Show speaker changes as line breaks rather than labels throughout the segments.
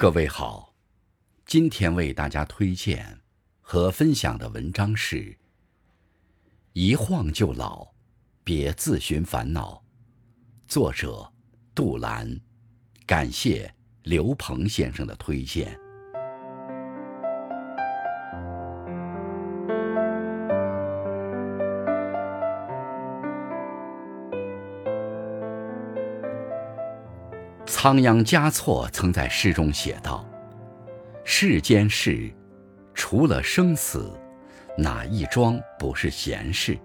各位好，今天为大家推荐和分享的文章是《一晃就老，别自寻烦恼》，作者杜兰，感谢刘鹏先生的推荐。仓央嘉措曾在诗中写道：“世间事，除了生死，哪一桩不是闲事？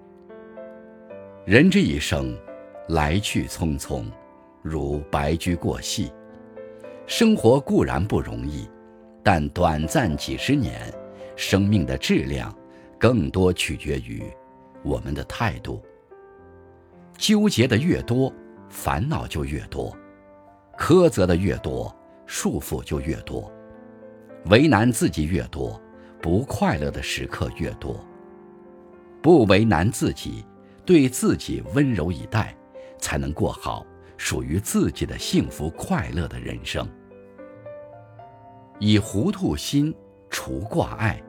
人这一生，来去匆匆，如白驹过隙。生活固然不容易，但短暂几十年，生命的质量，更多取决于我们的态度。纠结的越多，烦恼就越多。”苛责的越多，束缚就越多；为难自己越多，不快乐的时刻越多。不为难自己，对自己温柔以待，才能过好属于自己的幸福快乐的人生。以糊涂心除挂碍。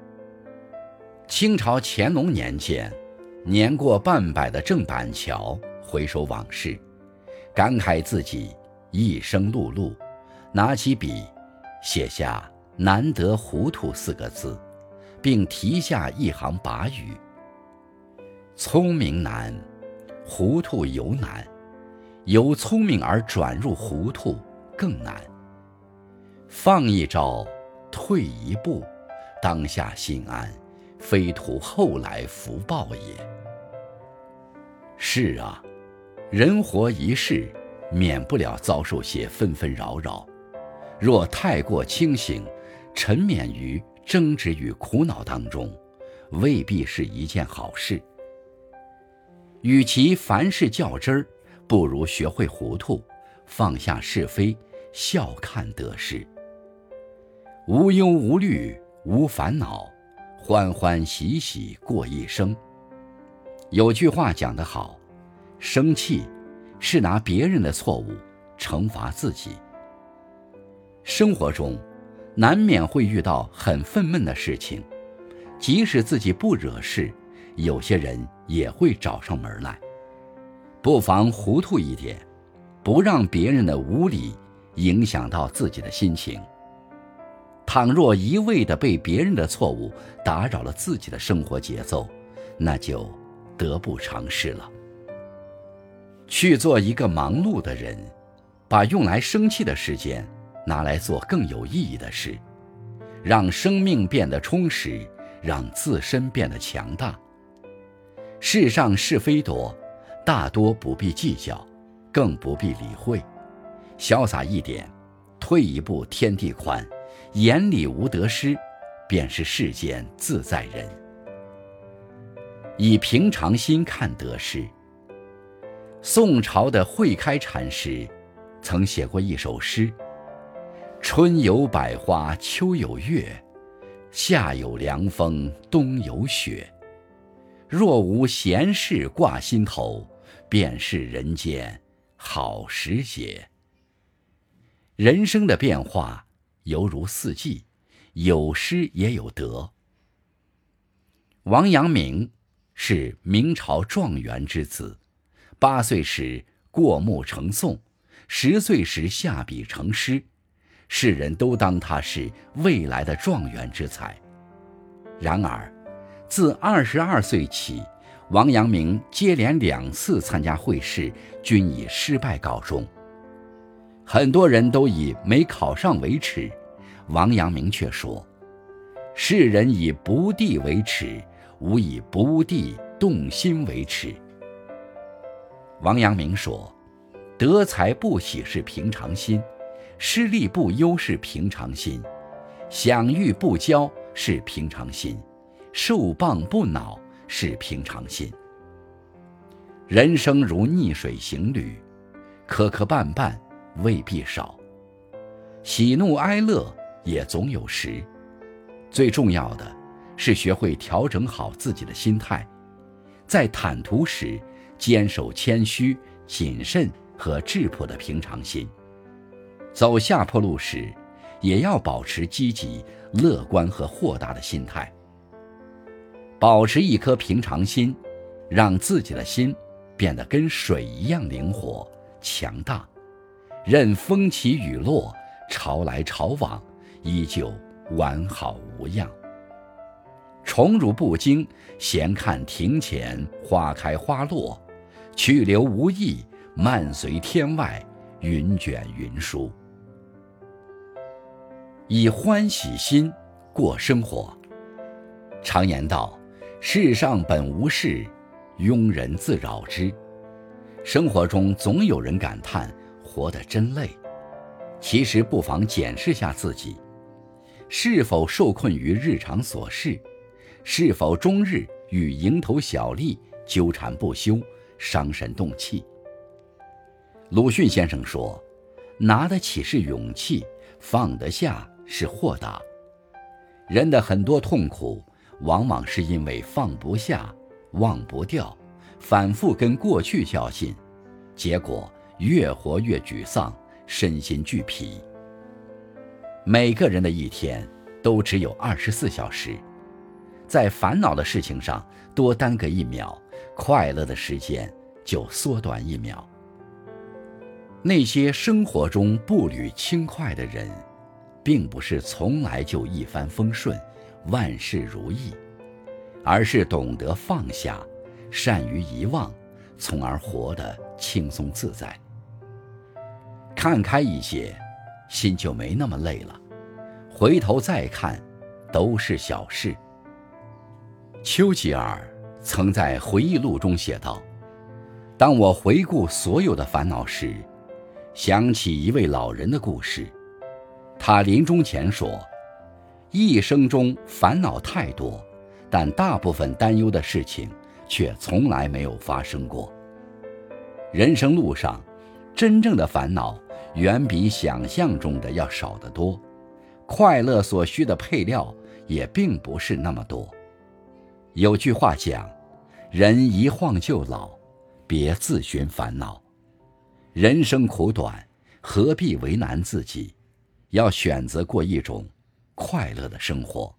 清朝乾隆年间，年过半百的郑板桥回首往事，感慨自己。一生碌碌，拿起笔，写下“难得糊涂”四个字，并题下一行跋语：“聪明难，糊涂尤难；由聪明而转入糊涂更难。放一招，退一步，当下心安，非图后来福报也。”是啊，人活一世。免不了遭受些纷纷扰扰，若太过清醒，沉湎于争执与苦恼当中，未必是一件好事。与其凡事较真儿，不如学会糊涂，放下是非，笑看得失。无忧无虑，无烦恼，欢欢喜喜过一生。有句话讲得好，生气。是拿别人的错误惩罚自己。生活中，难免会遇到很愤懑的事情，即使自己不惹事，有些人也会找上门来。不妨糊涂一点，不让别人的无理影响到自己的心情。倘若一味的被别人的错误打扰了自己的生活节奏，那就得不偿失了。去做一个忙碌的人，把用来生气的时间拿来做更有意义的事，让生命变得充实，让自身变得强大。世上是非多，大多不必计较，更不必理会。潇洒一点，退一步天地宽，眼里无得失，便是世间自在人。以平常心看得失。宋朝的慧开禅师，曾写过一首诗：“春有百花，秋有月，夏有凉风，冬有雪。若无闲事挂心头，便是人间好时节。”人生的变化犹如四季，有失也有得。王阳明是明朝状元之子。八岁时过目成诵，十岁时下笔成诗，世人都当他是未来的状元之才。然而，自二十二岁起，王阳明接连两次参加会试，均以失败告终。很多人都以没考上为耻，王阳明却说：“世人以不第为耻，吾以不第动心为耻。”王阳明说：“得财不喜是平常心，失利不忧是平常心，享誉不骄是平常心，受谤不恼是平常心。人生如逆水行旅，磕磕绊绊未必少，喜怒哀乐也总有时。最重要的是学会调整好自己的心态，在坦途时。”坚守谦虚、谨慎和质朴的平常心，走下坡路时，也要保持积极、乐观和豁达的心态，保持一颗平常心，让自己的心变得跟水一样灵活、强大，任风起雨落、潮来潮往，依旧完好无恙。宠辱不惊，闲看庭前花开花落；去留无意，漫随天外云卷云舒。以欢喜心过生活。常言道：“世上本无事，庸人自扰之。”生活中总有人感叹活得真累，其实不妨检视下自己，是否受困于日常琐事，是否终日与蝇头小利纠缠不休，伤神动气。鲁迅先生说：“拿得起是勇气，放得下。”是豁达。人的很多痛苦，往往是因为放不下、忘不掉，反复跟过去较劲，结果越活越沮丧，身心俱疲。每个人的一天都只有二十四小时，在烦恼的事情上多耽搁一秒，快乐的时间就缩短一秒。那些生活中步履轻快的人。并不是从来就一帆风顺、万事如意，而是懂得放下、善于遗忘，从而活得轻松自在。看开一些，心就没那么累了。回头再看，都是小事。丘吉尔曾在回忆录中写道：“当我回顾所有的烦恼时，想起一位老人的故事。”他临终前说：“一生中烦恼太多，但大部分担忧的事情却从来没有发生过。人生路上，真正的烦恼远比想象中的要少得多，快乐所需的配料也并不是那么多。有句话讲：‘人一晃就老，别自寻烦恼。’人生苦短，何必为难自己？”要选择过一种快乐的生活。